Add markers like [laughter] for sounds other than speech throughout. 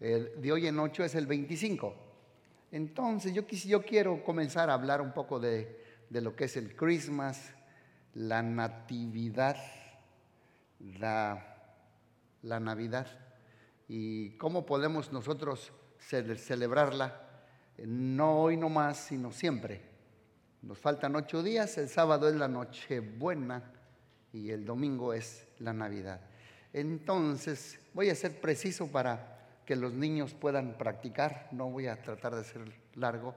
de hoy en ocho es el 25. Entonces yo, yo quiero comenzar a hablar un poco de, lo que es el Christmas, la natividad, la, la Navidad y cómo podemos nosotros celebrarla, no hoy nomás, sino siempre. Nos faltan ocho días, el sábado es la noche buena y el domingo es la Navidad. Entonces, voy a ser preciso para que los niños puedan practicar, no voy a tratar de ser largo,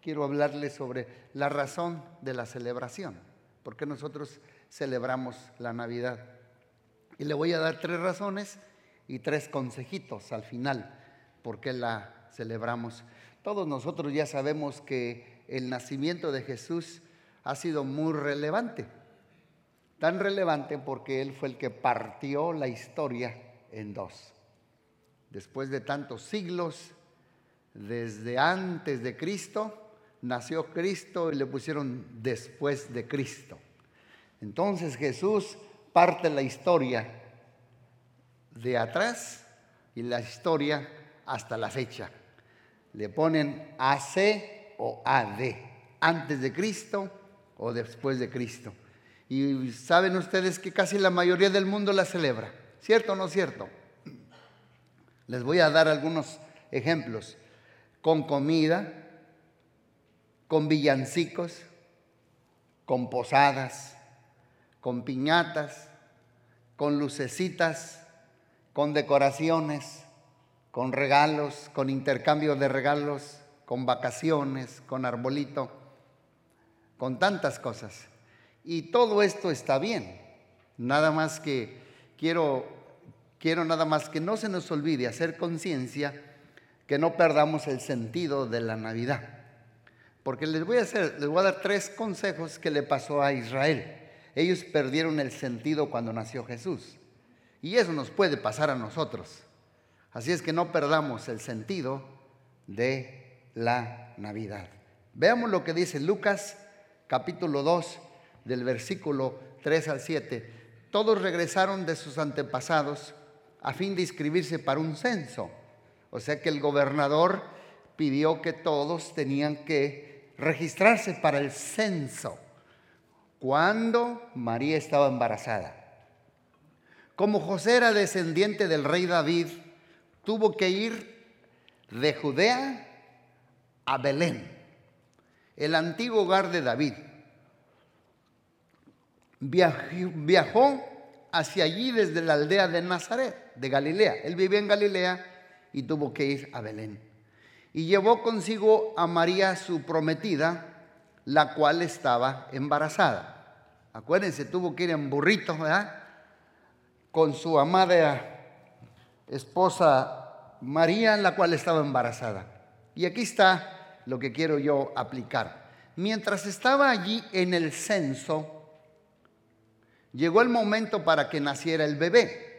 quiero hablarles sobre la razón de la celebración, por qué nosotros celebramos la Navidad. Y le voy a dar tres razones y tres consejitos al final, por qué la celebramos. Todos nosotros ya sabemos que el nacimiento de Jesús ha sido muy relevante, tan relevante porque Él fue el que partió la historia en dos después de tantos siglos, desde antes de Cristo, nació Cristo y le pusieron después de Cristo. Entonces Jesús parte la historia de atrás y la historia hasta la fecha. Le ponen AC o AD, antes de Cristo o después de Cristo. Y saben ustedes que casi la mayoría del mundo la celebra, ¿cierto o no cierto? Les voy a dar algunos ejemplos. Con comida, con villancicos, con posadas, con piñatas, con lucecitas, con decoraciones, con regalos, con intercambio de regalos, con vacaciones, con arbolito, con tantas cosas. Y todo esto está bien. Nada más que quiero quiero nada más que no se nos olvide hacer conciencia que no perdamos el sentido de la Navidad. Porque les voy a hacer, les voy a dar tres consejos que le pasó a Israel. Ellos perdieron el sentido cuando nació Jesús. Y eso nos puede pasar a nosotros. Así es que no perdamos el sentido de la Navidad. Veamos lo que dice Lucas capítulo 2 del versículo 3 al 7. Todos regresaron de sus antepasados a fin de inscribirse para un censo. O sea que el gobernador pidió que todos tenían que registrarse para el censo cuando María estaba embarazada. Como José era descendiente del rey David, tuvo que ir de Judea a Belén, el antiguo hogar de David. Viajó hacia allí desde la aldea de Nazaret, de Galilea. Él vivía en Galilea y tuvo que ir a Belén. Y llevó consigo a María su prometida, la cual estaba embarazada. Acuérdense, tuvo que ir en burrito, ¿verdad? Con su amada esposa María, la cual estaba embarazada. Y aquí está lo que quiero yo aplicar. Mientras estaba allí en el censo, Llegó el momento para que naciera el bebé.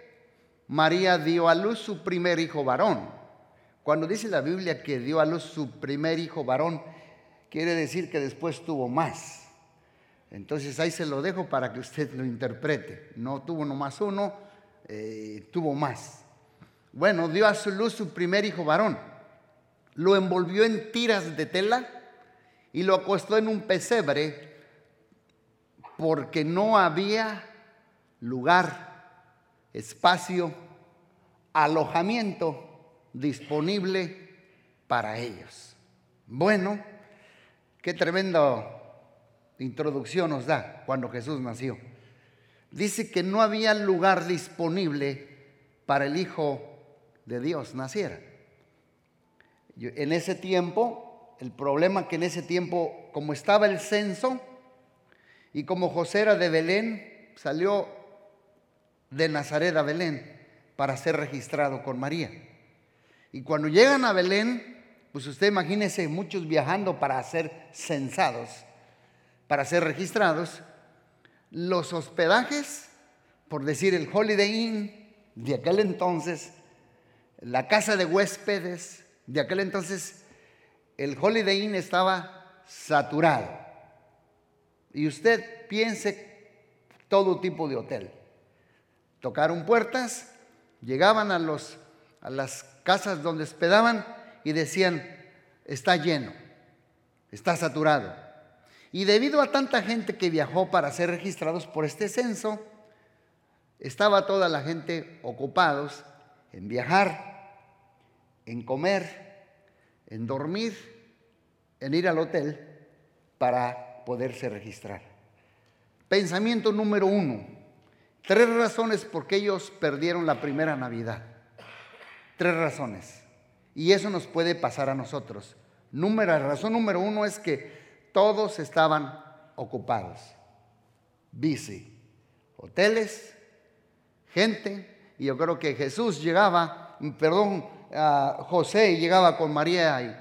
María dio a luz su primer hijo varón. Cuando dice la Biblia que dio a luz su primer hijo varón, quiere decir que después tuvo más. Entonces ahí se lo dejo para que usted lo interprete. No tuvo nomás uno, eh, tuvo más. Bueno, dio a su luz su primer hijo varón. Lo envolvió en tiras de tela y lo acostó en un pesebre porque no había lugar, espacio, alojamiento disponible para ellos. Bueno, qué tremenda introducción nos da cuando Jesús nació. Dice que no había lugar disponible para el Hijo de Dios naciera. En ese tiempo, el problema que en ese tiempo, como estaba el censo, y como José era de Belén, salió de Nazaret a Belén para ser registrado con María. Y cuando llegan a Belén, pues usted imagínese muchos viajando para ser censados, para ser registrados. Los hospedajes, por decir el Holiday Inn de aquel entonces, la casa de huéspedes de aquel entonces, el Holiday Inn estaba saturado. Y usted piense todo tipo de hotel. Tocaron puertas, llegaban a, los, a las casas donde hospedaban y decían, está lleno, está saturado. Y debido a tanta gente que viajó para ser registrados por este censo, estaba toda la gente ocupados en viajar, en comer, en dormir, en ir al hotel para poderse registrar. Pensamiento número uno. Tres razones por qué ellos perdieron la primera Navidad. Tres razones. Y eso nos puede pasar a nosotros. Número, razón número uno es que todos estaban ocupados. Busy. Hoteles, gente. Y yo creo que Jesús llegaba, perdón, José llegaba con María y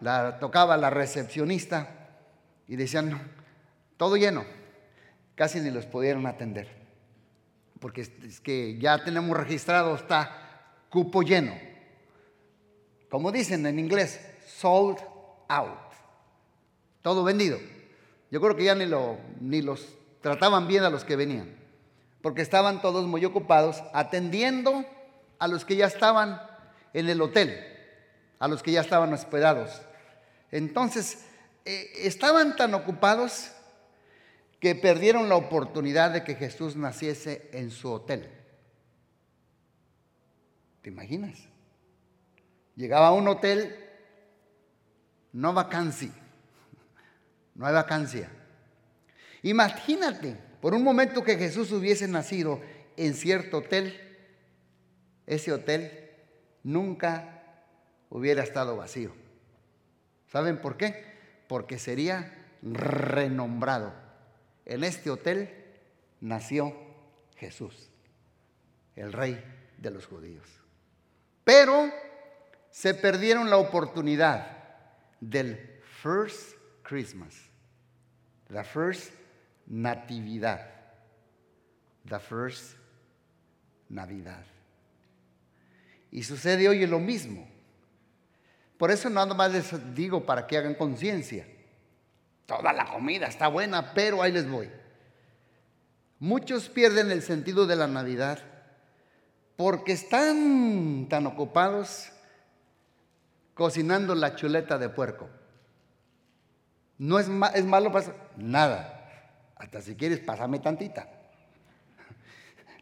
la tocaba la recepcionista y decían, todo lleno, casi ni los pudieron atender, porque es que ya tenemos registrado, está cupo lleno. Como dicen en inglés, sold out, todo vendido. Yo creo que ya ni, lo, ni los trataban bien a los que venían, porque estaban todos muy ocupados atendiendo a los que ya estaban en el hotel, a los que ya estaban hospedados. Entonces, eh, estaban tan ocupados que perdieron la oportunidad de que Jesús naciese en su hotel. ¿Te imaginas? Llegaba a un hotel, no vacancia, [laughs] no hay vacancia. Imagínate, por un momento que Jesús hubiese nacido en cierto hotel, ese hotel nunca hubiera estado vacío. ¿Saben por qué? Porque sería renombrado. En este hotel nació Jesús, el rey de los judíos. Pero se perdieron la oportunidad del first Christmas, la first natividad, la first Navidad. Y sucede hoy lo mismo. Por eso nada más les digo para que hagan conciencia. Toda la comida está buena, pero ahí les voy. Muchos pierden el sentido de la Navidad porque están tan ocupados cocinando la chuleta de puerco. No es, es malo pasar, nada. Hasta si quieres, pásame tantita.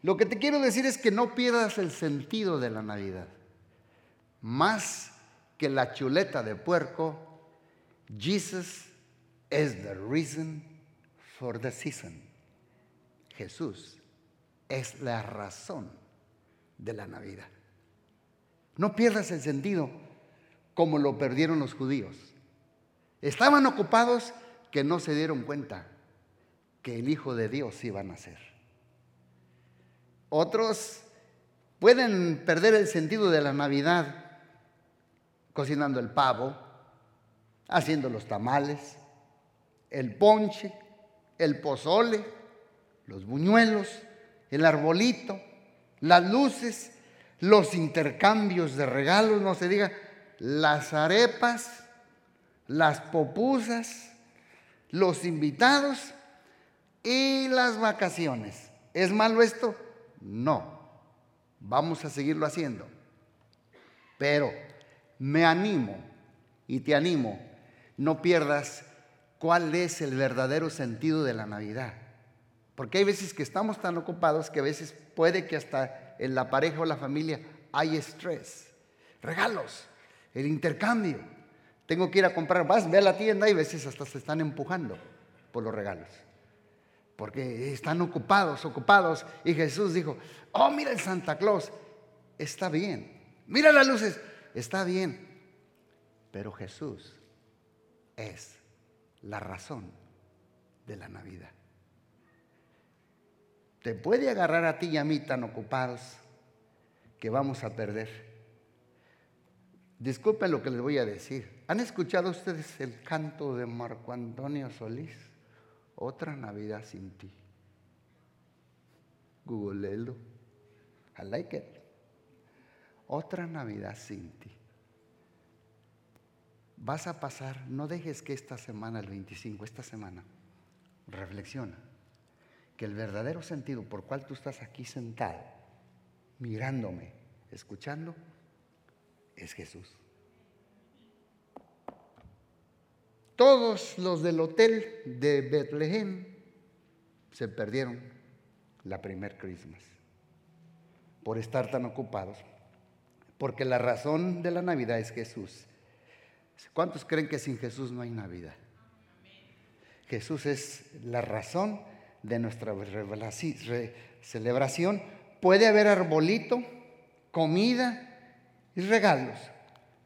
Lo que te quiero decir es que no pierdas el sentido de la Navidad. Más que la chuleta de puerco, Jesus is the reason for the season. Jesús es la razón de la Navidad. No pierdas el sentido como lo perdieron los judíos. Estaban ocupados que no se dieron cuenta que el Hijo de Dios iba a nacer. Otros pueden perder el sentido de la Navidad cocinando el pavo, haciendo los tamales, el ponche, el pozole, los buñuelos, el arbolito, las luces, los intercambios de regalos, no se diga, las arepas, las popusas, los invitados y las vacaciones. ¿Es malo esto? No. Vamos a seguirlo haciendo. Pero me animo y te animo, no pierdas cuál es el verdadero sentido de la Navidad. Porque hay veces que estamos tan ocupados que a veces puede que hasta en la pareja o la familia hay estrés. Regalos, el intercambio. Tengo que ir a comprar, vas, ve a la tienda y a veces hasta se están empujando por los regalos. Porque están ocupados, ocupados. Y Jesús dijo, oh, mira el Santa Claus, está bien. Mira las luces, está bien, pero Jesús es la razón de la Navidad. Te puede agarrar a ti y a mí tan ocupados que vamos a perder. Disculpen lo que les voy a decir. ¿Han escuchado ustedes el canto de Marco Antonio Solís? Otra Navidad sin ti. Googlelo. I like it otra Navidad sin ti. Vas a pasar, no dejes que esta semana, el 25, esta semana, reflexiona que el verdadero sentido por cual tú estás aquí sentado, mirándome, escuchando, es Jesús. Todos los del hotel de Bethlehem se perdieron la primer Christmas por estar tan ocupados, porque la razón de la Navidad es Jesús. ¿Cuántos creen que sin Jesús no hay Navidad? Jesús es la razón de nuestra celebración. Puede haber arbolito, comida y regalos,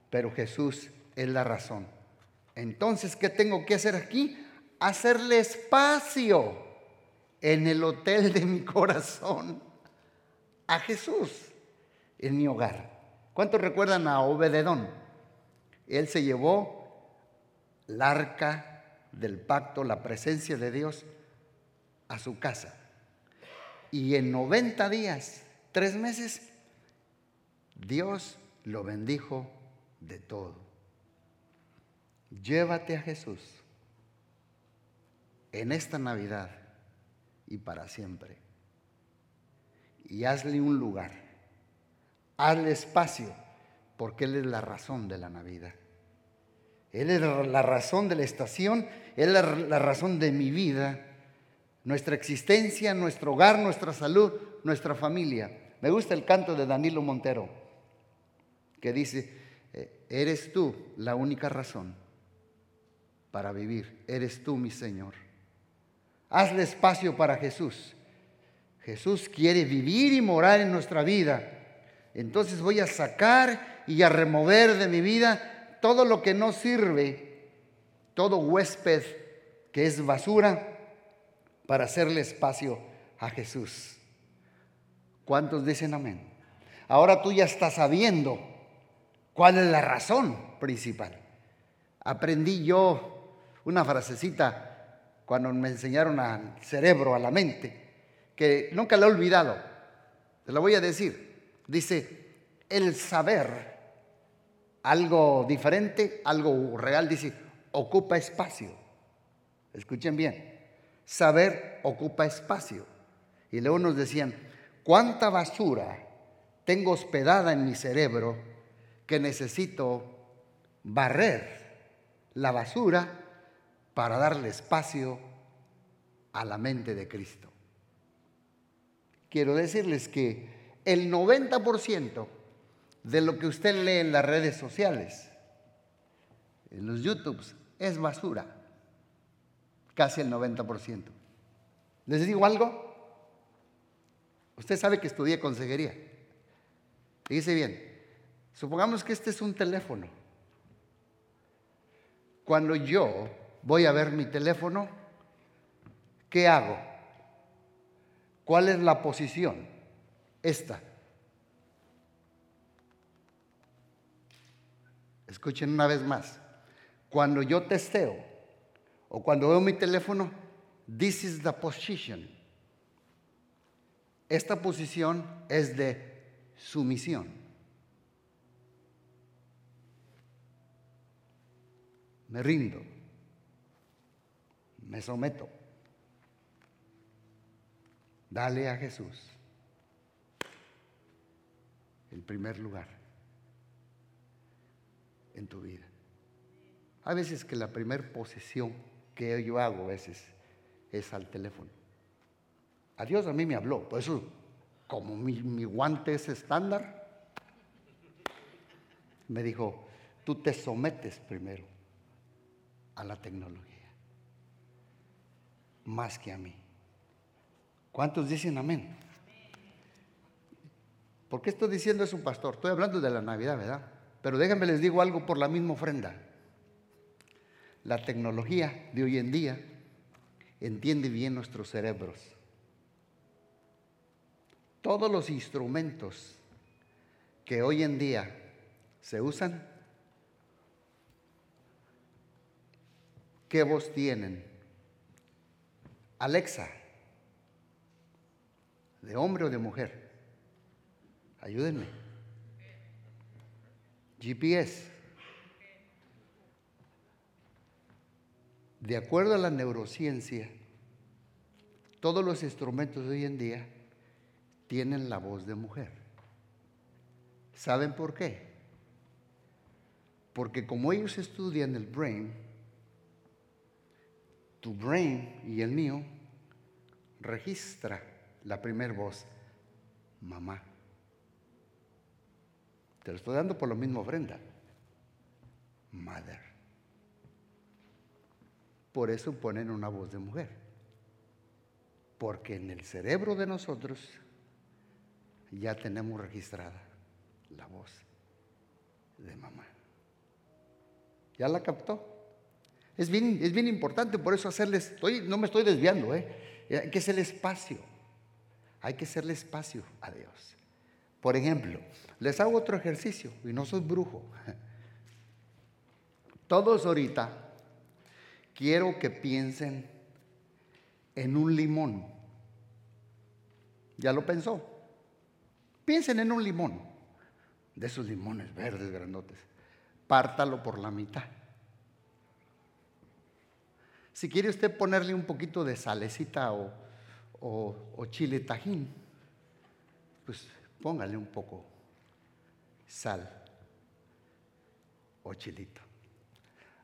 pero Jesús es la razón. Entonces, ¿qué tengo que hacer aquí? Hacerle espacio en el hotel de mi [laughs] corazón a Jesús en mi hogar. ¿Cuántos recuerdan a Obededón? Él se llevó el arca del pacto, la presencia de Dios, a su casa. Y en 90 días, tres meses, Dios lo bendijo de todo. Llévate a Jesús en esta Navidad y para siempre. Y hazle un lugar. Hazle espacio, porque Él es la razón de la Navidad. Él es la razón de la estación, Él es la razón de mi vida, nuestra existencia, nuestro hogar, nuestra salud, nuestra familia. Me gusta el canto de Danilo Montero, que dice, eh, eres tú la única razón para vivir, eres tú mi Señor. Hazle espacio para Jesús. Jesús quiere vivir y morar en nuestra vida. Entonces voy a sacar y a remover de mi vida todo lo que no sirve, todo huésped que es basura, para hacerle espacio a Jesús. ¿Cuántos dicen amén? Ahora tú ya estás sabiendo cuál es la razón principal. Aprendí yo una frasecita cuando me enseñaron al cerebro, a la mente, que nunca la he olvidado. Te la voy a decir. Dice, el saber algo diferente, algo real, dice, ocupa espacio. Escuchen bien, saber ocupa espacio. Y luego nos decían, ¿cuánta basura tengo hospedada en mi cerebro que necesito barrer la basura para darle espacio a la mente de Cristo? Quiero decirles que el 90% de lo que usted lee en las redes sociales, en los YouTubes, es basura. Casi el 90%. ¿Les digo algo? Usted sabe que estudié consejería. Dice bien, supongamos que este es un teléfono. Cuando yo voy a ver mi teléfono, ¿qué hago? ¿Cuál es la posición? Esta. Escuchen una vez más. Cuando yo testeo o cuando veo mi teléfono, this is the position. Esta posición es de sumisión. Me rindo. Me someto. Dale a Jesús el primer lugar en tu vida. Hay veces que la primera posesión que yo hago a veces es al teléfono. A Dios a mí me habló, por eso como mi, mi guante es estándar, me dijo, tú te sometes primero a la tecnología, más que a mí. ¿Cuántos dicen amén? ¿Por qué estoy diciendo eso, pastor? Estoy hablando de la Navidad, ¿verdad? Pero déjenme les digo algo por la misma ofrenda. La tecnología de hoy en día entiende bien nuestros cerebros. Todos los instrumentos que hoy en día se usan, ¿qué voz tienen? Alexa, de hombre o de mujer. Ayúdenme. GPS. De acuerdo a la neurociencia, todos los instrumentos de hoy en día tienen la voz de mujer. ¿Saben por qué? Porque como ellos estudian el brain, tu brain y el mío registra la primera voz, mamá. Te lo estoy dando por lo mismo, Brenda. Mother. Por eso ponen una voz de mujer. Porque en el cerebro de nosotros ya tenemos registrada la voz de mamá. ¿Ya la captó? Es bien, es bien importante, por eso hacerles, no me estoy desviando, ¿eh? hay que hacerle espacio, hay que hacerle espacio a Dios. Por ejemplo, les hago otro ejercicio y no soy brujo. [laughs] Todos ahorita quiero que piensen en un limón. ¿Ya lo pensó? Piensen en un limón, de esos limones verdes grandotes. Pártalo por la mitad. Si quiere usted ponerle un poquito de salecita o, o chile tajín, pues póngale un poco sal o chilito.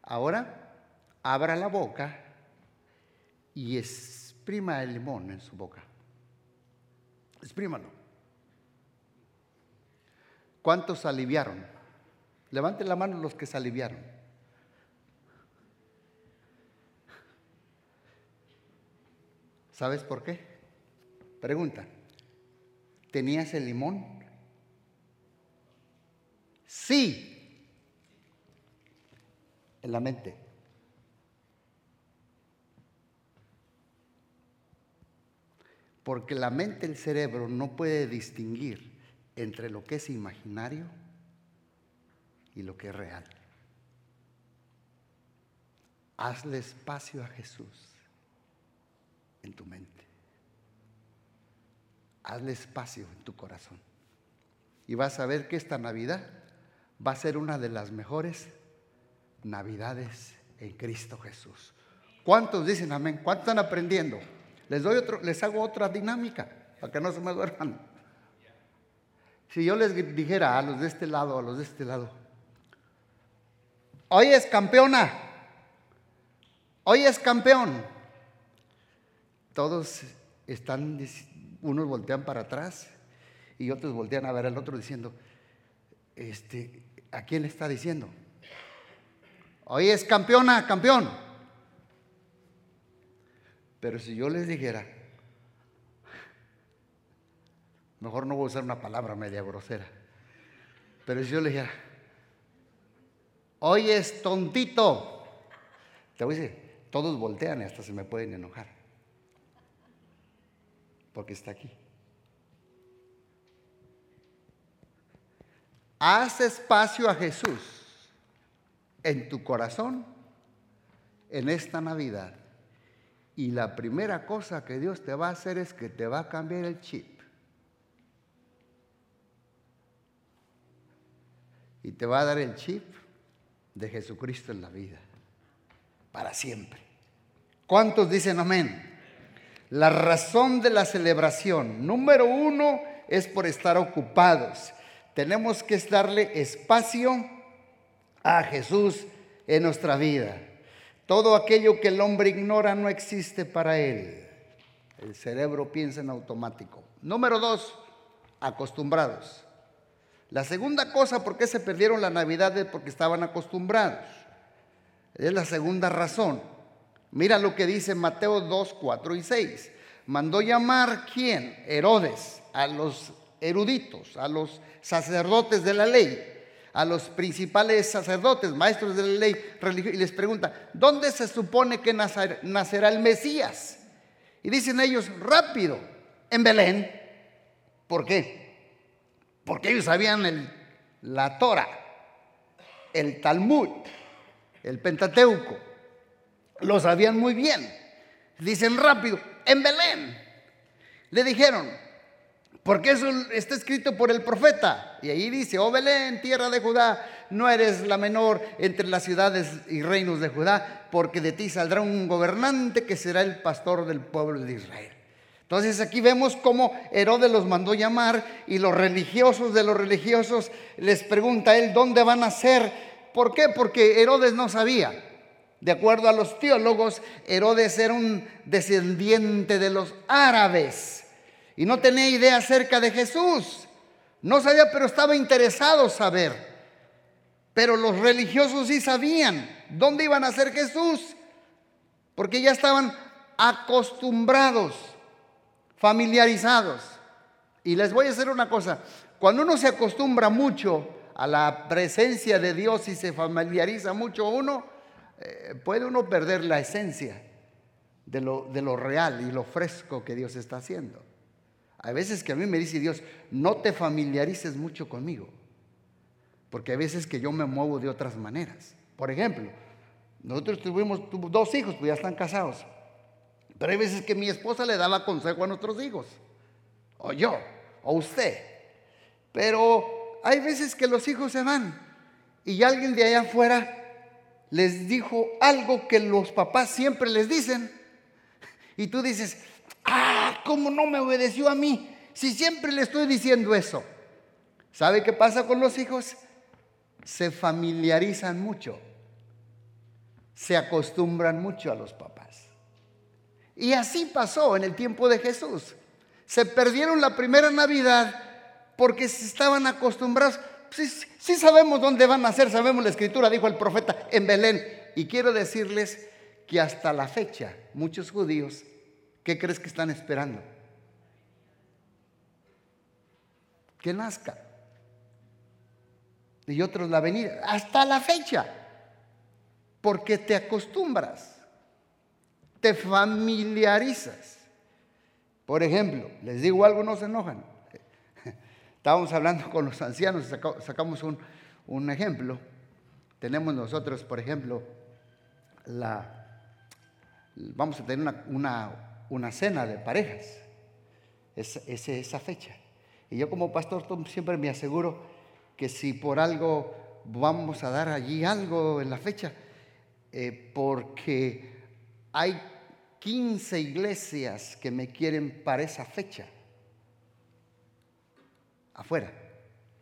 Ahora, abra la boca y exprima el limón en su boca. Exprímalo. ¿Cuántos aliviaron? Levanten la mano los que se aliviaron. ¿Sabes por qué? Pregunta. ¿Tenías el limón? Sí. En la mente. Porque la mente, el cerebro, no puede distinguir entre lo que es imaginario y lo que es real. Hazle espacio a Jesús en tu mente. Hazle espacio en tu corazón. Y vas a ver que esta Navidad va a ser una de las mejores Navidades en Cristo Jesús. ¿Cuántos dicen amén? ¿Cuántos están aprendiendo? Les doy otro, les hago otra dinámica para que no se me duerman. Si yo les dijera a los de este lado, a los de este lado, hoy es campeona, hoy es campeón. Todos están, unos voltean para atrás y otros voltean a ver al otro diciendo, este, ¿a quién le está diciendo? Hoy es campeona, campeón. Pero si yo les dijera, mejor no voy a usar una palabra media grosera, pero si yo les dijera, hoy es tontito, te voy a decir, todos voltean y hasta se me pueden enojar, porque está aquí. Haz espacio a Jesús en tu corazón en esta Navidad y la primera cosa que Dios te va a hacer es que te va a cambiar el chip. Y te va a dar el chip de Jesucristo en la vida. Para siempre. ¿Cuántos dicen amén? La razón de la celebración, número uno, es por estar ocupados. Tenemos que darle espacio a Jesús en nuestra vida. Todo aquello que el hombre ignora no existe para él. El cerebro piensa en automático. Número dos, acostumbrados. La segunda cosa, ¿por qué se perdieron la Navidad? Es porque estaban acostumbrados. Es la segunda razón. Mira lo que dice Mateo 2, 4 y 6. Mandó llamar quién? Herodes, a los eruditos, a los sacerdotes de la ley a los principales sacerdotes, maestros de la ley religiosa, y les pregunta, ¿dónde se supone que nacerá el Mesías? Y dicen ellos, rápido, en Belén. ¿Por qué? Porque ellos sabían el, la Torah, el Talmud, el Pentateuco. Lo sabían muy bien. Dicen rápido, en Belén. Le dijeron, porque eso está escrito por el profeta. Y ahí dice, oh Belén, tierra de Judá, no eres la menor entre las ciudades y reinos de Judá, porque de ti saldrá un gobernante que será el pastor del pueblo de Israel. Entonces aquí vemos cómo Herodes los mandó llamar y los religiosos de los religiosos les pregunta a él dónde van a ser. ¿Por qué? Porque Herodes no sabía. De acuerdo a los teólogos, Herodes era un descendiente de los árabes y no tenía idea acerca de Jesús. No sabía, pero estaba interesado saber. Pero los religiosos sí sabían dónde iban a ser Jesús, porque ya estaban acostumbrados familiarizados. Y les voy a hacer una cosa, cuando uno se acostumbra mucho a la presencia de Dios y se familiariza mucho uno, eh, puede uno perder la esencia de lo, de lo real y lo fresco que Dios está haciendo. Hay veces que a mí me dice Dios, no te familiarices mucho conmigo, porque hay veces que yo me muevo de otras maneras. Por ejemplo, nosotros tuvimos dos hijos, pues ya están casados. Pero hay veces que mi esposa le daba consejo a nuestros hijos, o yo, o usted. Pero hay veces que los hijos se van y alguien de allá afuera les dijo algo que los papás siempre les dicen. Y tú dices, ah, ¿cómo no me obedeció a mí? Si siempre le estoy diciendo eso. ¿Sabe qué pasa con los hijos? Se familiarizan mucho, se acostumbran mucho a los papás. Y así pasó en el tiempo de Jesús. Se perdieron la primera Navidad porque se estaban acostumbrados. Sí, sabemos dónde van a ser, sabemos la escritura, dijo el profeta, en Belén. Y quiero decirles que hasta la fecha muchos judíos, ¿qué crees que están esperando? Que nazca. Y otros la venida. Hasta la fecha. Porque te acostumbras te familiarizas. Por ejemplo, les digo algo, no se enojan. Estábamos hablando con los ancianos, sacamos un, ejemplo. Tenemos nosotros, por ejemplo, la, vamos a tener una, cena de parejas. Es, esa fecha. Y yo como pastor siempre me aseguro que si por algo vamos a dar allí algo en la fecha, eh, porque hay 15 iglesias que me quieren para esa fecha. Afuera.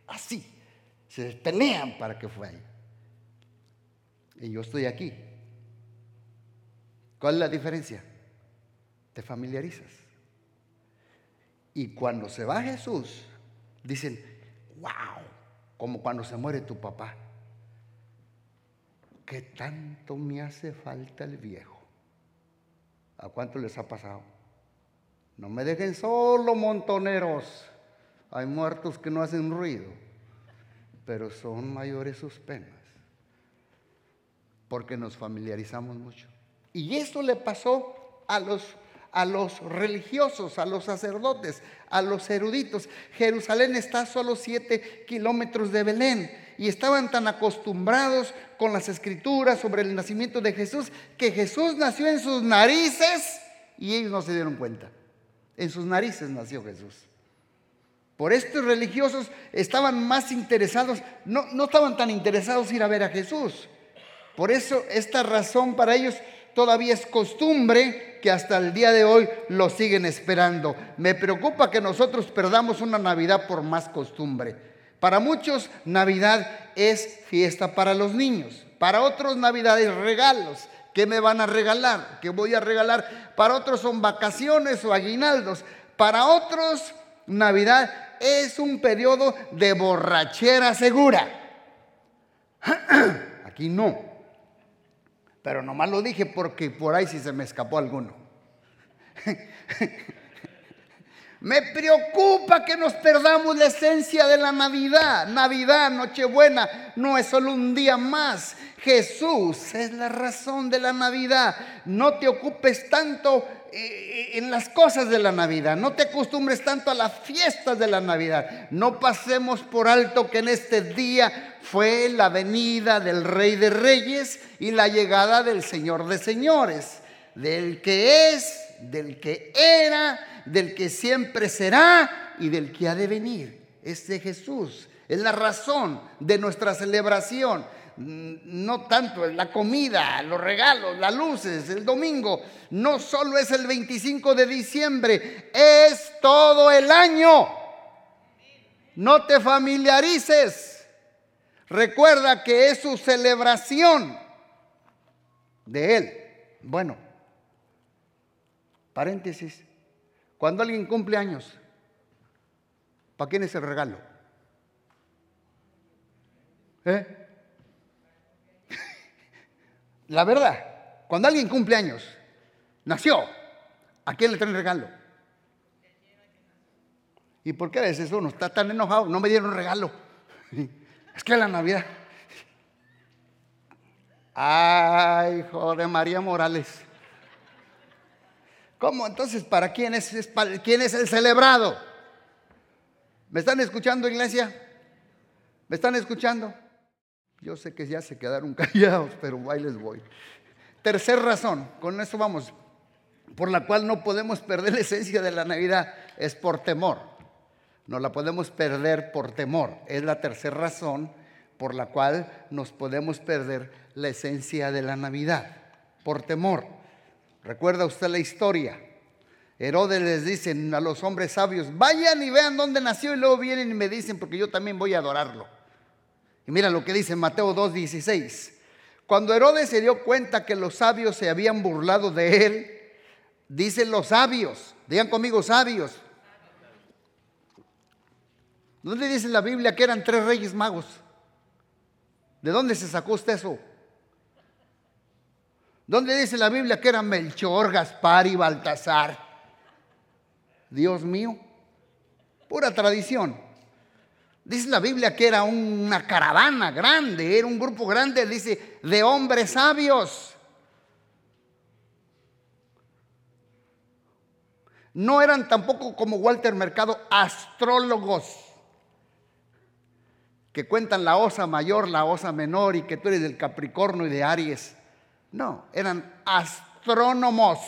Así. Se pelean para que fue ahí. Y yo estoy aquí. ¿Cuál es la diferencia? Te familiarizas. Y cuando se va Jesús, dicen, wow, como cuando se muere tu papá. ¿Qué tanto me hace falta el viejo? ¿A cuánto les ha pasado? No me dejen solo, montoneros. Hay muertos que no hacen ruido, pero son mayores sus penas, porque nos familiarizamos mucho. Y esto le pasó a los, a los religiosos, a los sacerdotes, a los eruditos. Jerusalén está a solo siete kilómetros de Belén y estaban tan acostumbrados con las escrituras sobre el nacimiento de Jesús que Jesús nació en sus narices y ellos no se dieron cuenta. En sus narices nació Jesús. Por estos religiosos estaban más interesados, no, no estaban tan interesados ir a ver a Jesús. Por eso esta razón para ellos todavía es costumbre que hasta el día de hoy lo siguen esperando. Me preocupa que nosotros perdamos una Navidad por más costumbre. Para muchos Navidad es fiesta para los niños. Para otros Navidad es regalos. ¿Qué me van a regalar? ¿Qué voy a regalar? Para otros son vacaciones o aguinaldos. Para otros Navidad es un periodo de borrachera segura. [clears throat] Aquí no. Pero nomás lo dije porque por ahí sí se me escapó alguno. [laughs] Me preocupa que nos perdamos la esencia de la Navidad. Navidad, Nochebuena, no es solo un día más. Jesús es la razón de la Navidad. No te ocupes tanto en las cosas de la Navidad. No te acostumbres tanto a las fiestas de la Navidad. No pasemos por alto que en este día fue la venida del Rey de Reyes y la llegada del Señor de Señores, del que es, del que era del que siempre será y del que ha de venir. Es de Jesús. Es la razón de nuestra celebración, no tanto la comida, los regalos, las luces, el domingo, no solo es el 25 de diciembre, es todo el año. No te familiarices. Recuerda que es su celebración de Él. Bueno, paréntesis. Cuando alguien cumple años, ¿para quién es el regalo? ¿Eh? La verdad, cuando alguien cumple años, nació, ¿a quién le traen regalo? ¿Y por qué a veces uno está tan enojado? No me dieron regalo. [laughs] Es que la Navidad. Ay, hijo de María Morales. ¿Cómo? Entonces, ¿para quién es, quién es el celebrado? ¿Me están escuchando, iglesia? ¿Me están escuchando? Yo sé que ya se quedaron [laughs] callados, pero ahí les voy. Tercer razón, con eso vamos, por la cual no podemos perder [laughs] la esencia de la Navidad, es por temor. No la podemos perder por temor. Es la tercera razón por la cual nos podemos perder la esencia de la Navidad, por temor. ¿Recuerda usted la historia? Herodes les dice a los hombres sabios, vayan y vean dónde nació y luego vienen y me dicen porque yo también voy a adorarlo. Y mira lo que dice Mateo 2.16. Cuando Herodes se dio cuenta que los sabios se habían burlado de él, dicen los sabios, digan conmigo sabios. ¿Dónde dice la Biblia que eran tres reyes magos? ¿De dónde se sacó usted eso? ¿Dónde dice la Biblia que eran Melchor, Gaspar y Baltasar? Dios mío, pura tradición. Dice la Biblia que era una caravana grande, era un grupo grande, dice, de hombres sabios. No eran tampoco como Walter Mercado astrólogos que cuentan la osa mayor, la osa menor y que tú eres del Capricornio y de Aries. No, eran astrónomos.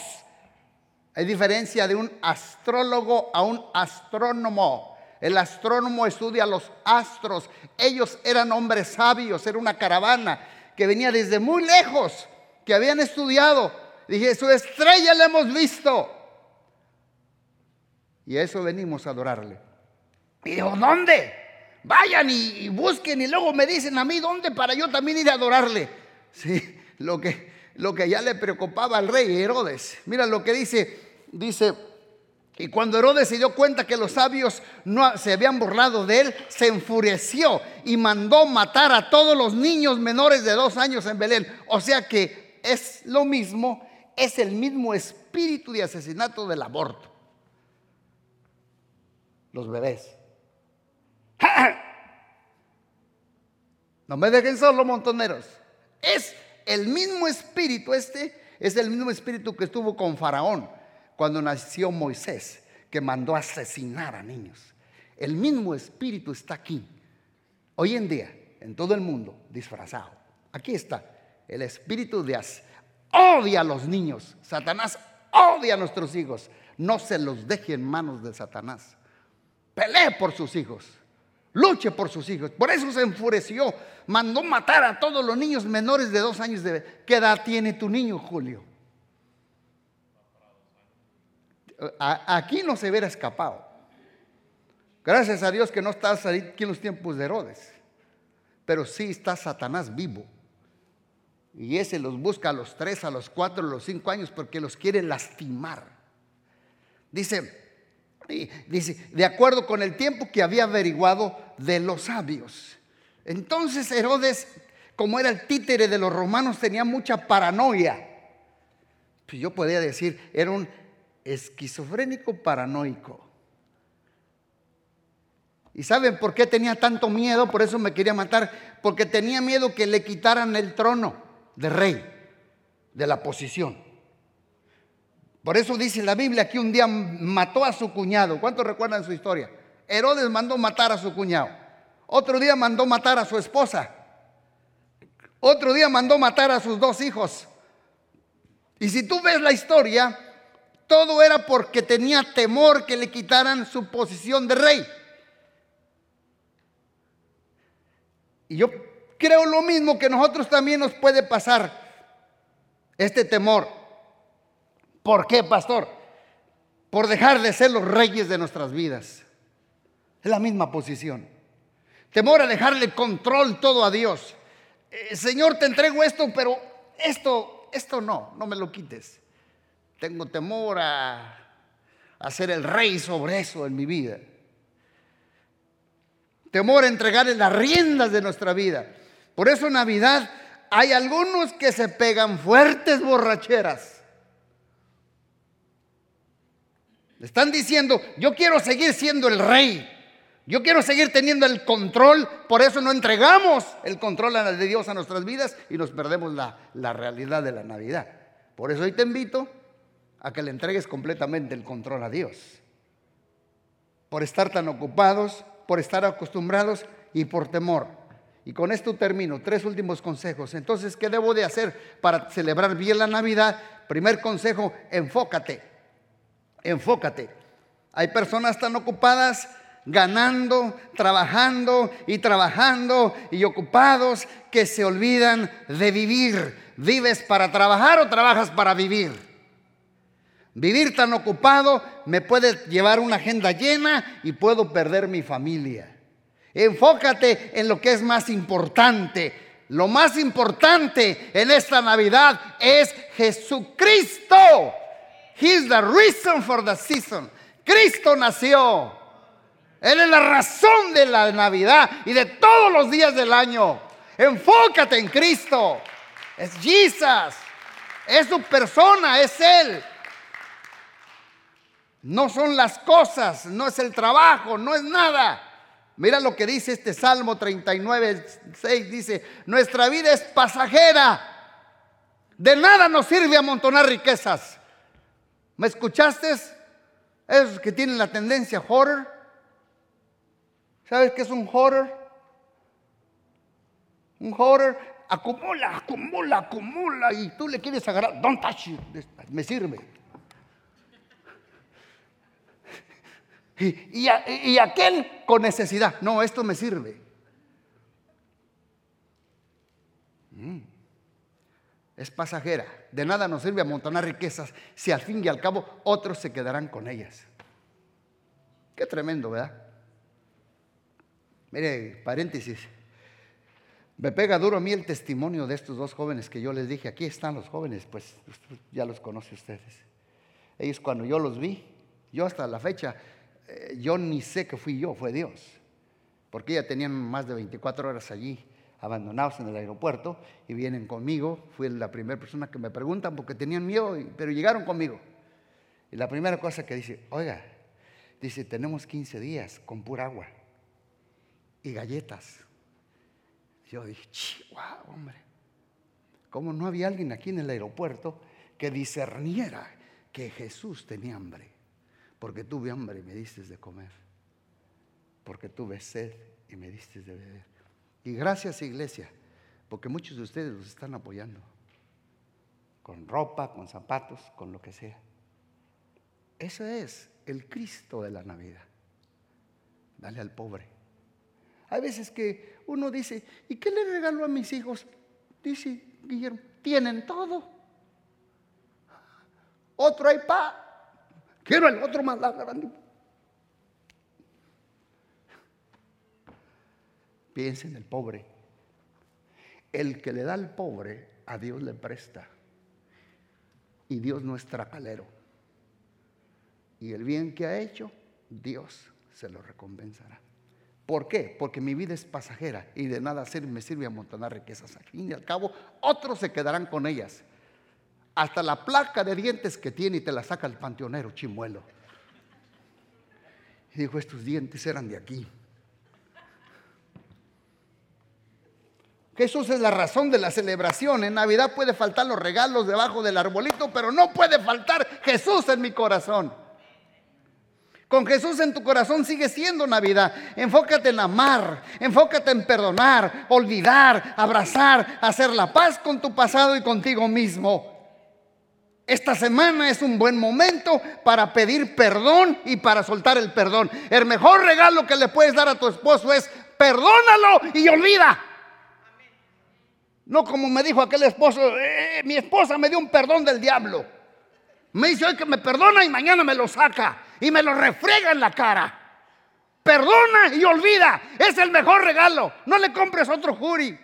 Hay diferencia de un astrólogo a un astrónomo. El astrónomo estudia los astros. Ellos eran hombres sabios, era una caravana que venía desde muy lejos, que habían estudiado. Dije, su estrella la hemos visto. Y a eso venimos a adorarle. Y digo, ¿dónde? Vayan y, busquen y luego me dicen a mí dónde para yo también ir a adorarle. Sí, lo que, lo que ya le preocupaba al rey Herodes. Mira lo que dice, dice y cuando Herodes se dio cuenta que los sabios no se habían burlado de él, se enfureció y mandó matar a todos los niños menores de dos años en Belén. O sea que es lo mismo, es el mismo espíritu de asesinato del aborto. Los bebés. [clears throat] No me dejen solo, montoneros. Es el mismo espíritu, este es el mismo espíritu que estuvo con Faraón cuando nació Moisés, que mandó asesinar a niños. El mismo espíritu está aquí, hoy en día, en todo el mundo, disfrazado. Aquí está el espíritu de odia a los niños. Satanás odia a nuestros hijos. No se los deje en manos de Satanás. Pelee por sus hijos. Luche por sus hijos. Por eso se enfureció. Mandó matar a todos los niños menores de dos años de ¿Qué edad tiene tu niño, Julio? Aquí no se hubiera escapado. Gracias a Dios que no está aquí en los tiempos de Herodes, pero sí está Satanás vivo. Y ese los busca a los tres, a los cuatro, a los cinco años porque los quiere lastimar. Dice, dice, de acuerdo con el tiempo que había averiguado de los sabios. Entonces Herodes, como era el títere de los romanos, tenía mucha paranoia. Pues yo podría decir, era un esquizofrénico paranoico. ¿Y saben por qué tenía tanto miedo? Por eso me quería matar. Porque tenía miedo que le quitaran el trono de rey, de la posición. Por eso dice la Biblia que un día mató a su cuñado. ¿Cuántos recuerdan su historia? Herodes mandó matar a su cuñado. Otro día mandó matar a su esposa. Otro día mandó matar a sus dos hijos. Y si tú ves la historia, todo era porque tenía temor que le quitaran su posición de rey. Y yo creo lo mismo que nosotros también nos puede pasar este temor. ¿Por qué, pastor? Por dejar de ser los reyes de nuestras vidas. Es la misma posición. Temor a dejarle control todo a Dios. Eh, Señor, te entrego esto, pero esto, esto no, no me lo quites. Tengo temor a, a ser el rey sobre eso en mi vida. Temor a entregarle las riendas de nuestra vida. Por eso en Navidad hay algunos que se pegan fuertes borracheras. están diciendo, yo quiero seguir siendo el rey. Yo quiero seguir teniendo el control, por eso no entregamos el control de Dios a nuestras vidas y nos perdemos la, la realidad de la Navidad. Por eso hoy te invito a que le entregues completamente el control a Dios. Por estar tan ocupados, por estar acostumbrados y por temor. Y con esto termino. Tres últimos consejos. Entonces, ¿qué debo de hacer para celebrar bien la Navidad? Primer consejo, enfócate. Enfócate. Hay personas tan ocupadas ganando, trabajando y trabajando y ocupados que se olvidan de vivir. ¿Vives para trabajar o trabajas para vivir? Vivir tan ocupado me puede llevar una agenda llena y puedo perder mi familia. Enfócate en lo que es más importante. Lo más importante en esta Navidad es Jesucristo. He's the reason for the season. Cristo nació. Él es la razón de la Navidad y de todos los días del año. Enfócate en Cristo. Es Jesus. Es su persona, es Él. No son las cosas, no es el trabajo, no es nada. Mira lo que dice este Salmo 39, 6. Dice, nuestra vida es pasajera. De nada nos sirve amontonar riquezas. ¿Me escuchaste? Esos que tienen la tendencia horror. ¿Sabes qué es un horror? Un horror acumula, acumula, acumula y tú le quieres agarrar. Don't touch it. Me sirve. Y, y, aquel con necesidad. No, esto me sirve. Mm. Es pasajera. De nada nos sirve amontonar riquezas si al fin y al cabo otros se quedarán con ellas. Qué tremendo, ¿verdad? Mire, paréntesis. Me pega duro a mí el testimonio de estos dos jóvenes que yo les dije, aquí están los jóvenes, pues ya los conoce ustedes. Ellos cuando yo los vi, yo hasta la fecha, yo ni sé que fui yo, fue Dios. Porque ya tenían más de 24 horas allí abandonados en el aeropuerto y vienen conmigo. Fui la primera persona que me preguntan porque tenían miedo, pero llegaron conmigo. Y la primera cosa que dice, oiga, dice, tenemos 15 días con pura agua y galletas. Yo dije, chihuahua, hombre. ¿Cómo no había alguien aquí en el aeropuerto que discerniera que Jesús tenía hambre? Porque tuve hambre y me diste de comer. Porque tuve sed y me diste de beber. Y gracias iglesia, porque muchos de ustedes los están apoyando. Con ropa, con zapatos, con lo que sea. Ese es el Cristo de la Navidad. Dale al pobre. Hay veces que uno dice, ¿y qué le regalo a mis hijos? Dice Guillermo, tienen todo. Otro pa. Quiero el otro más grande. Piensa en el pobre. El que le da al pobre, a Dios le presta. Y Dios no es tracalero. Y el bien que ha hecho, Dios se lo recompensará. ¿Por qué? Porque mi vida es pasajera y de nada me sirve amontonar riquezas. Al fin y al cabo, otros se quedarán con ellas. Hasta la placa de dientes que tiene y te la saca el panteonero chimuelo. Y dijo, estos dientes eran de aquí. Jesús es la razón de la celebración. En Navidad puede faltar los regalos debajo del arbolito, pero no puede faltar Jesús en mi corazón. Con Jesús en tu corazón sigue siendo Navidad. Enfócate en amar, enfócate en perdonar, olvidar, abrazar, hacer la paz con tu pasado y contigo mismo. Esta semana es un buen momento para pedir perdón y para soltar el perdón. El mejor regalo que le puedes dar a tu esposo es perdónalo y olvida. No como me dijo aquel esposo, eh, mi esposa me dio un perdón del diablo. Me dice hoy que me perdona y mañana me lo saca y me lo refrega en la cara. Perdona y olvida. Es el mejor regalo. No le compres otro jury.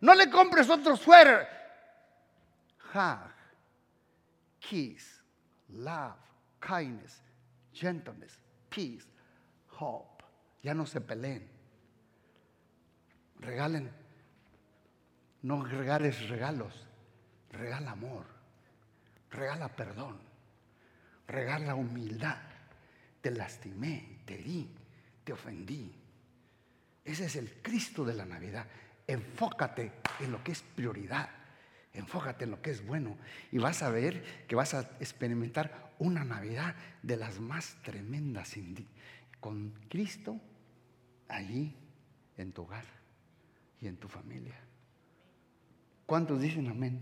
No le compres otro suéter. Hug, kiss, love, kindness, gentleness, peace, hope. Ya no se peleen. Regalen. No regales regalos. Regala amor. Regala perdón. Regala humildad. Te lastimé, te di, te ofendí. Ese es el Cristo de la Navidad. Enfócate en lo que es prioridad. Enfócate en lo que es bueno y vas a ver que vas a experimentar una Navidad de las más tremendas con Cristo allí en tu hogar y en tu familia. ¿Cuántos dicen amén?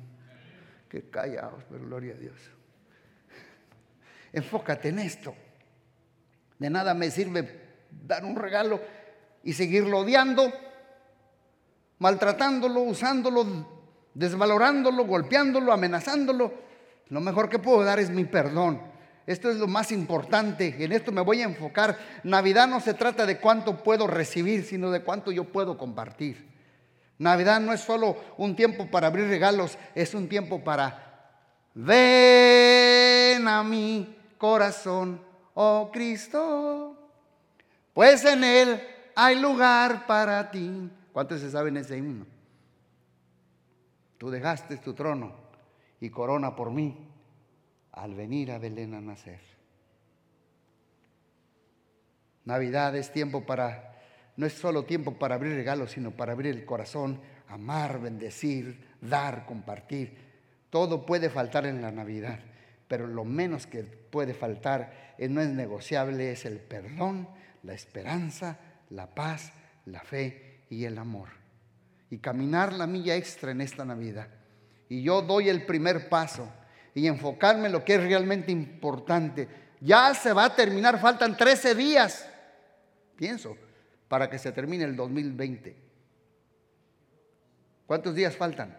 Que callados, pero gloria a Dios. [laughs] Enfócate en esto. De nada me sirve dar un regalo y seguirlo odiando, maltratándolo, usándolo, desvalorándolo, golpeándolo, amenazándolo. Lo mejor que puedo dar es mi perdón. Esto es lo más importante. En esto me voy a enfocar. Navidad no se trata de cuánto puedo recibir, sino de cuánto yo puedo compartir. Navidad no es solo un tiempo para abrir regalos, es un tiempo para ven a mi corazón, oh Cristo, pues en él hay lugar para ti. ¿Cuántos se saben ese himno? Tú dejaste tu trono y corona por mí al venir a Belén a nacer. Navidad es tiempo para, no es solo tiempo para abrir regalos, sino para abrir el corazón, amar, bendecir, dar, compartir. Todo puede faltar en la Navidad, pero lo menos que puede faltar, no es negociable, es el perdón, la esperanza, la paz, la fe y el amor y caminar la milla extra en esta Navidad. Y yo doy el primer paso y enfocarme en lo que es realmente importante. Ya se va a terminar, faltan 13 días, pienso, para que se termine el 2020. ¿Cuántos días faltan?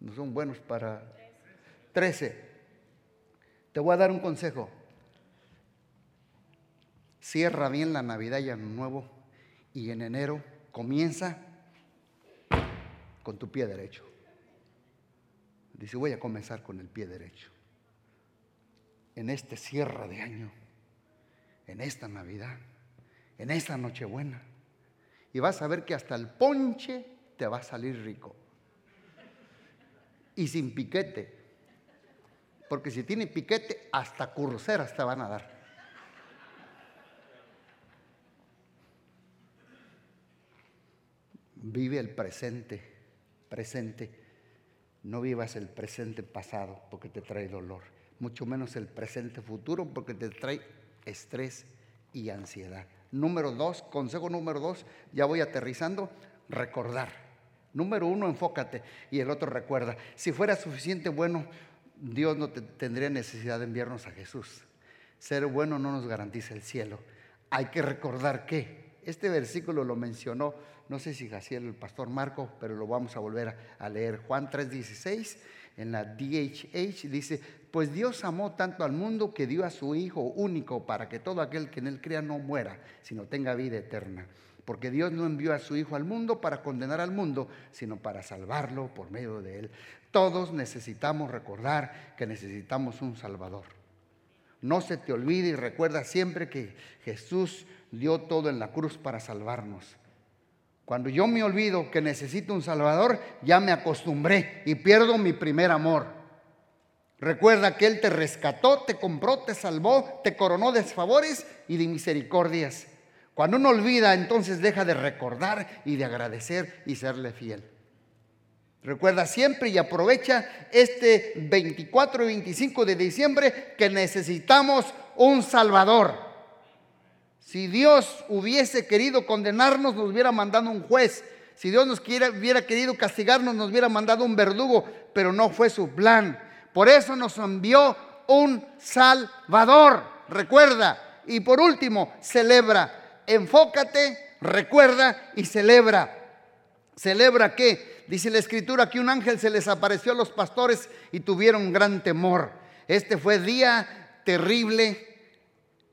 No son buenos para 13. Te voy a dar un consejo. Cierra bien la Navidad y Año Nuevo y en enero comienza con tu pie derecho. Dice, voy a comenzar con el pie derecho. En este cierre de año, en esta Navidad, en esta Nochebuena. Y vas a ver que hasta el ponche te va a salir rico. Y sin piquete. Porque si tiene piquete, hasta curseras te van a dar. Vive el presente, presente. No vivas el presente pasado porque te trae dolor, mucho menos el presente futuro porque te trae estrés y ansiedad. Número dos, consejo número dos, ya voy aterrizando, recordar. Número uno, enfócate y el otro recuerda. Si fuera suficiente bueno, Dios no tendría necesidad de enviarnos a Jesús. Ser bueno no nos garantiza el cielo. Hay que recordar que este versículo lo mencionó no sé si hacía el pastor Marco, pero lo vamos a volver a, leer. Juan 3:16 en la DHH dice, pues Dios amó tanto al mundo que dio a su Hijo único para que todo aquel que en él crea no muera, sino tenga vida eterna. Porque Dios no envió a su Hijo al mundo para condenar al mundo, sino para salvarlo por medio de él. Todos necesitamos recordar que necesitamos un Salvador. No se te olvide y recuerda siempre que Jesús dio todo en la cruz para salvarnos. Cuando yo me olvido que necesito un Salvador, ya me acostumbré y pierdo mi primer amor. Recuerda que Él te rescató, te compró, te salvó, te coronó de favores y de misericordias. Cuando uno olvida, entonces deja de recordar y de agradecer y serle fiel. Recuerda siempre y aprovecha este 24 y 25 de diciembre que necesitamos un Salvador. Si Dios hubiese querido condenarnos, nos hubiera mandado un juez. Si Dios nos hubiera querido castigarnos, nos hubiera mandado un verdugo, pero no fue su plan. Por eso nos envió un Salvador. Recuerda. Y por último, celebra. Enfócate, recuerda y celebra. celebra que, dice la escritura, que un ángel se les apareció a los pastores y tuvieron gran temor. Este fue día terrible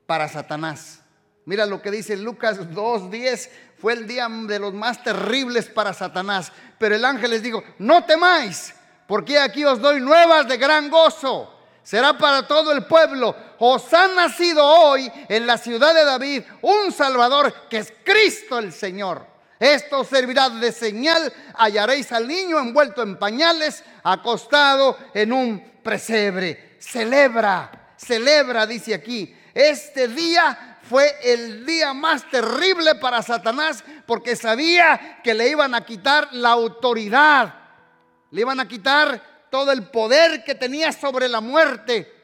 para Satanás. Mira lo que dice Lucas 2.10, fue el día de los más terribles para Satanás. Pero el ángel les dijo, no temáis, porque aquí os doy nuevas de gran gozo. Será para todo el pueblo. Os ha nacido hoy en la ciudad de David un Salvador que es Cristo el Señor. Esto servirá de señal. Hallaréis al niño envuelto en pañales, acostado en un presebre. Celebra, celebra, dice aquí. Este día fue el día más terrible para Satanás porque sabía que le iban a quitar la autoridad, le iban a quitar todo el poder que tenía sobre la muerte.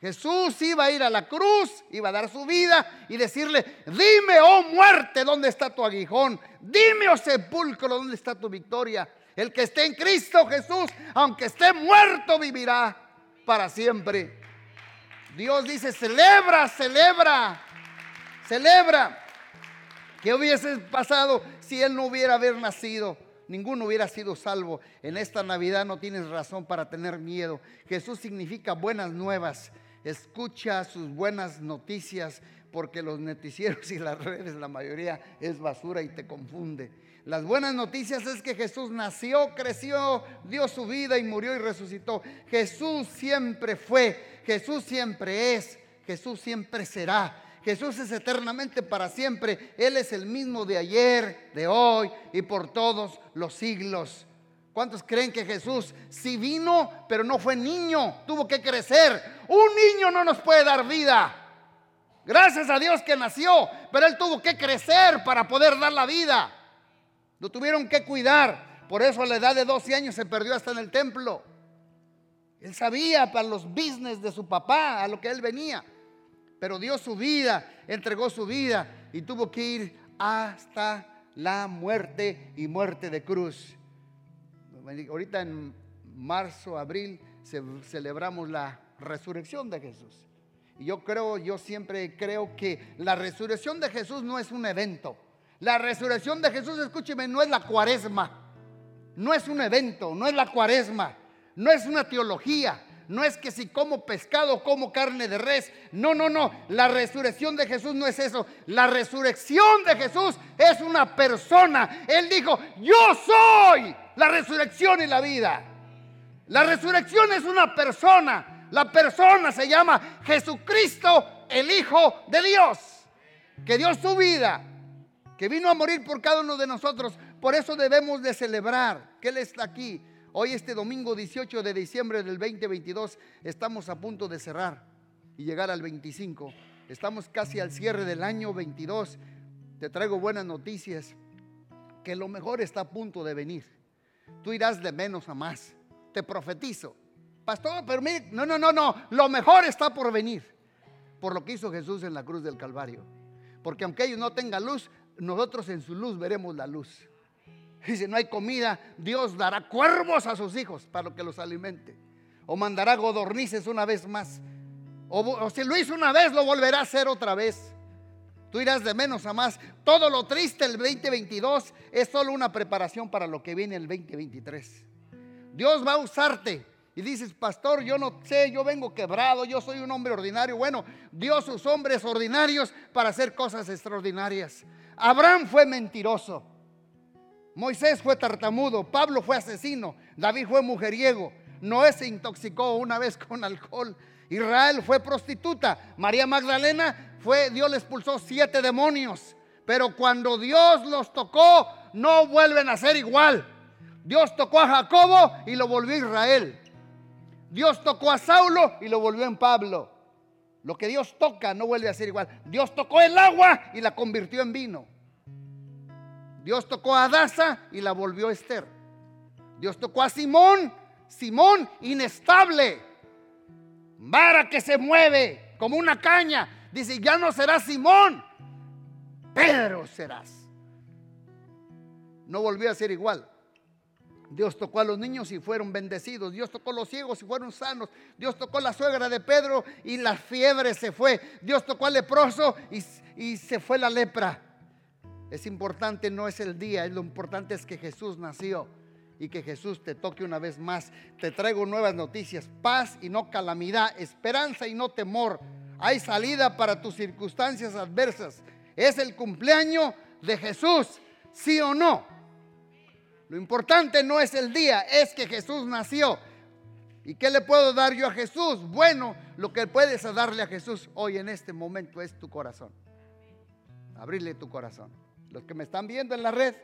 Jesús iba a ir a la cruz, iba a dar su vida y decirle, dime, oh muerte, ¿dónde está tu aguijón? Dime, oh sepulcro, ¿dónde está tu victoria? El que esté en Cristo Jesús, aunque esté muerto, vivirá para siempre. Dios dice, celebra, celebra, celebra. ¿Qué hubiese pasado si Él no hubiera haber nacido? Ninguno hubiera sido salvo. En esta Navidad no tienes razón para tener miedo. Jesús significa buenas nuevas. Escucha sus buenas noticias porque los noticieros [laughs] y las redes, la mayoría es basura y te confunde. Las buenas noticias es que Jesús nació, creció, dio su vida y murió y resucitó. Jesús siempre fue, Jesús siempre es, Jesús siempre será. Jesús es eternamente para siempre. Él es el mismo de ayer, de hoy y por todos los siglos. ¿Cuántos creen que Jesús sí vino, pero no fue niño? Tuvo que crecer. Un niño no nos puede dar vida. Gracias a Dios que nació, pero él tuvo que crecer para poder dar la vida. Lo tuvieron que cuidar. Por eso a la edad de 12 años se perdió hasta en el templo. Él sabía para los business de su papá, a lo que él venía. Pero dio su vida, entregó su vida y tuvo que ir hasta la muerte y muerte de cruz. Ahorita en marzo, abril, celebramos la resurrección de Jesús. Y yo creo, yo siempre creo que la resurrección de Jesús no es un evento. La resurrección de Jesús, escúcheme, no es la cuaresma. No es un evento, no es la cuaresma. No es una teología. No es que si como pescado, como carne de res. No, no, no. La resurrección de Jesús no es eso. La resurrección de Jesús es una persona. Él dijo, yo soy la resurrección y la vida. La resurrección es una persona. La persona se llama Jesucristo, el Hijo de Dios, que dio su vida que vino a morir por cada uno de nosotros. Por eso debemos de celebrar que Él está aquí. Hoy este domingo 18 de diciembre del 2022 estamos a punto de cerrar y llegar al 25. Estamos casi al cierre del año 22. Te traigo buenas noticias, que lo mejor está a punto de venir. Tú irás de menos a más. Te profetizo. Pastor, pero no, no, no, no. Lo mejor está por venir. Por lo que hizo Jesús en la cruz del Calvario. Porque aunque ellos no tengan luz, nosotros en su luz veremos la luz. Dice, no hay comida, Dios dará cuervos a sus hijos para que los alimente. O mandará godornices una vez más. O, si lo hizo una vez, lo volverá a hacer otra vez. Tú irás de menos a más. Todo lo triste el 2022 es solo una preparación para lo que viene el 2023. Dios va a usarte. Y dices, pastor, yo no sé, yo vengo quebrado, yo soy un hombre ordinario. Bueno, Dios usó hombres ordinarios para hacer cosas extraordinarias. Abraham fue mentiroso. Moisés fue tartamudo. Pablo fue asesino. David fue mujeriego. Noé se intoxicó una vez con alcohol. Israel fue prostituta. María Magdalena fue, Dios le expulsó siete demonios. Pero cuando Dios los tocó, no vuelven a ser igual. Dios tocó a Jacobo y lo volvió a Israel. Dios tocó a Saulo y lo volvió en Pablo. Lo que Dios toca no vuelve a ser igual. Dios tocó el agua y la convirtió en vino. Dios tocó a Adasa y la volvió a Esther. Dios tocó a Simón, Simón inestable, vara que se mueve como una caña. Dice, ya no serás Simón, Pedro serás. No volvió a ser igual. Dios tocó a los niños y fueron bendecidos. Dios tocó a los ciegos y fueron sanos. Dios tocó a la suegra de Pedro y la fiebre se fue. Dios tocó al leproso y, y se fue la lepra. Es importante, no es el día, lo importante es que Jesús nació y que Jesús te toque una vez más. Te traigo nuevas noticias, paz y no calamidad, esperanza y no temor. Hay salida para tus circunstancias adversas. Es el cumpleaños de Jesús, sí o no. Lo importante no es el día, es que Jesús nació. ¿Y qué le puedo dar yo a Jesús? Bueno, lo que puedes darle a Jesús hoy en este momento es tu corazón. Abrirle tu corazón. Los que me están viendo en la red,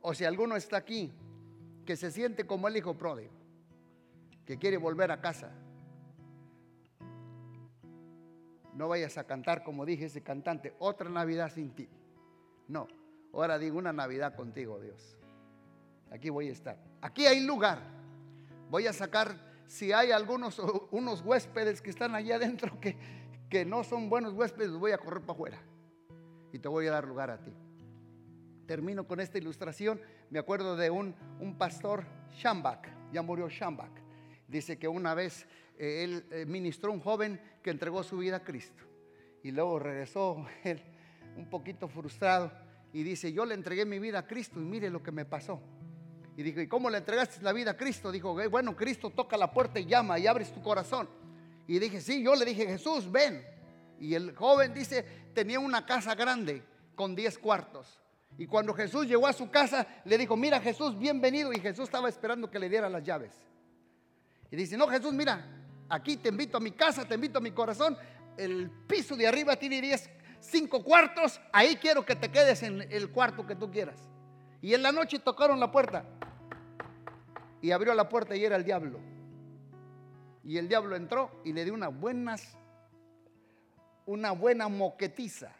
o si alguno está aquí, que se siente como el hijo pródigo, que quiere volver a casa. No vayas a cantar como dije ese cantante, otra Navidad sin ti. No, ahora digo una Navidad contigo, Dios. Aquí voy a estar. Aquí hay lugar. Voy a sacar, si hay algunos unos huéspedes que están allá adentro que, que no son buenos huéspedes, voy a correr para afuera. Y te voy a dar lugar a ti. Termino con esta ilustración me acuerdo de un, un pastor, Shambach, ya murió Shambach. Dice que una vez eh, él eh, ministró un joven que entregó su vida a Cristo. Y luego regresó [laughs] él un poquito frustrado y dice, yo le entregué mi vida a Cristo y mire lo que me pasó. Y dijo, ¿y cómo le entregaste la vida a Cristo? Dijo, bueno, Cristo toca la puerta y llama y abres tu corazón. Y dije, sí, yo le dije, Jesús, ven. Y el joven dice, tenía una casa grande con 10 cuartos. Y cuando Jesús llegó a su casa, le dijo, mira Jesús, bienvenido. Y Jesús estaba esperando que le diera las llaves. Y dice, no Jesús, mira, aquí te invito a mi casa, te invito a mi corazón. El piso de arriba tiene 10, 5 cuartos. Ahí quiero que te quedes en el cuarto que tú quieras. Y en la noche tocaron la puerta. Y abrió la puerta y era el diablo. Y el diablo entró y le dio una buenas, una buena moquetiza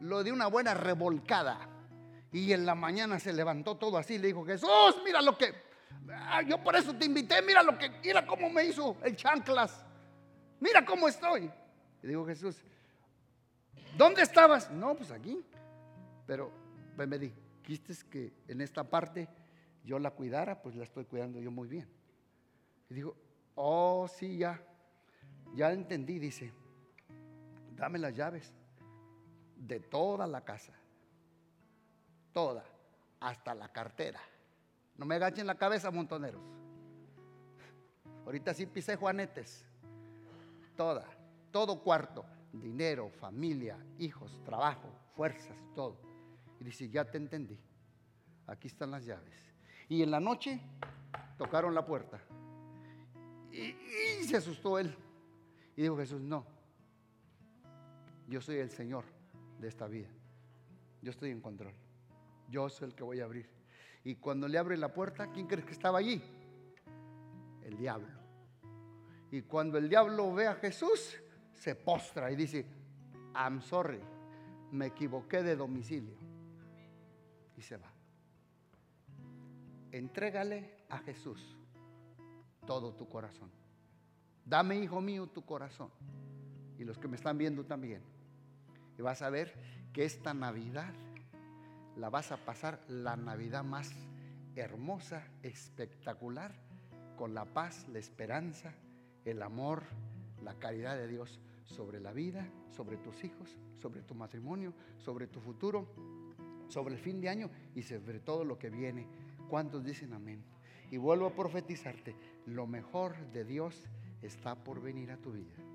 lo de una buena revolcada. Y en la mañana se levantó todo así. Le dijo, Jesús, mira lo que... Ah, yo por eso te invité, mira lo que... Mira cómo me hizo el chanclas. Mira cómo estoy. Y dijo Jesús, ¿dónde estabas? No, pues aquí. Pero pues me dijiste que en esta parte yo la cuidara, pues la estoy cuidando yo muy bien. Y dijo, oh, sí, ya. Ya entendí, dice. Dame las llaves de toda la casa. Toda, hasta la cartera. No me agachen la cabeza, montoneros. Ahorita sí pisé juanetes. Toda, todo cuarto. Dinero, familia, hijos, trabajo, fuerzas, todo. Y dice, ya te entendí. Aquí están las llaves. Y en la noche tocaron la puerta. Y, y se asustó él. Y dijo Jesús, no, yo soy el Señor de esta vida. Yo estoy en control. Yo soy el que voy a abrir. Y cuando le abre la puerta, ¿quién crees que estaba allí? El diablo. Y cuando el diablo ve a Jesús, se postra y dice, I'm sorry, me equivoqué de domicilio. Y se va. Entrégale a Jesús todo tu corazón. Dame, hijo mío, tu corazón. Y los que me están viendo también. Y vas a ver que esta Navidad la vas a pasar la Navidad más hermosa, espectacular, con la paz, la esperanza, el amor, la caridad de Dios sobre la vida, sobre tus hijos, sobre tu matrimonio, sobre tu futuro, sobre el fin de año y sobre todo lo que viene. ¿Cuántos dicen amén? Y vuelvo a profetizarte, lo mejor de Dios está por venir a tu vida.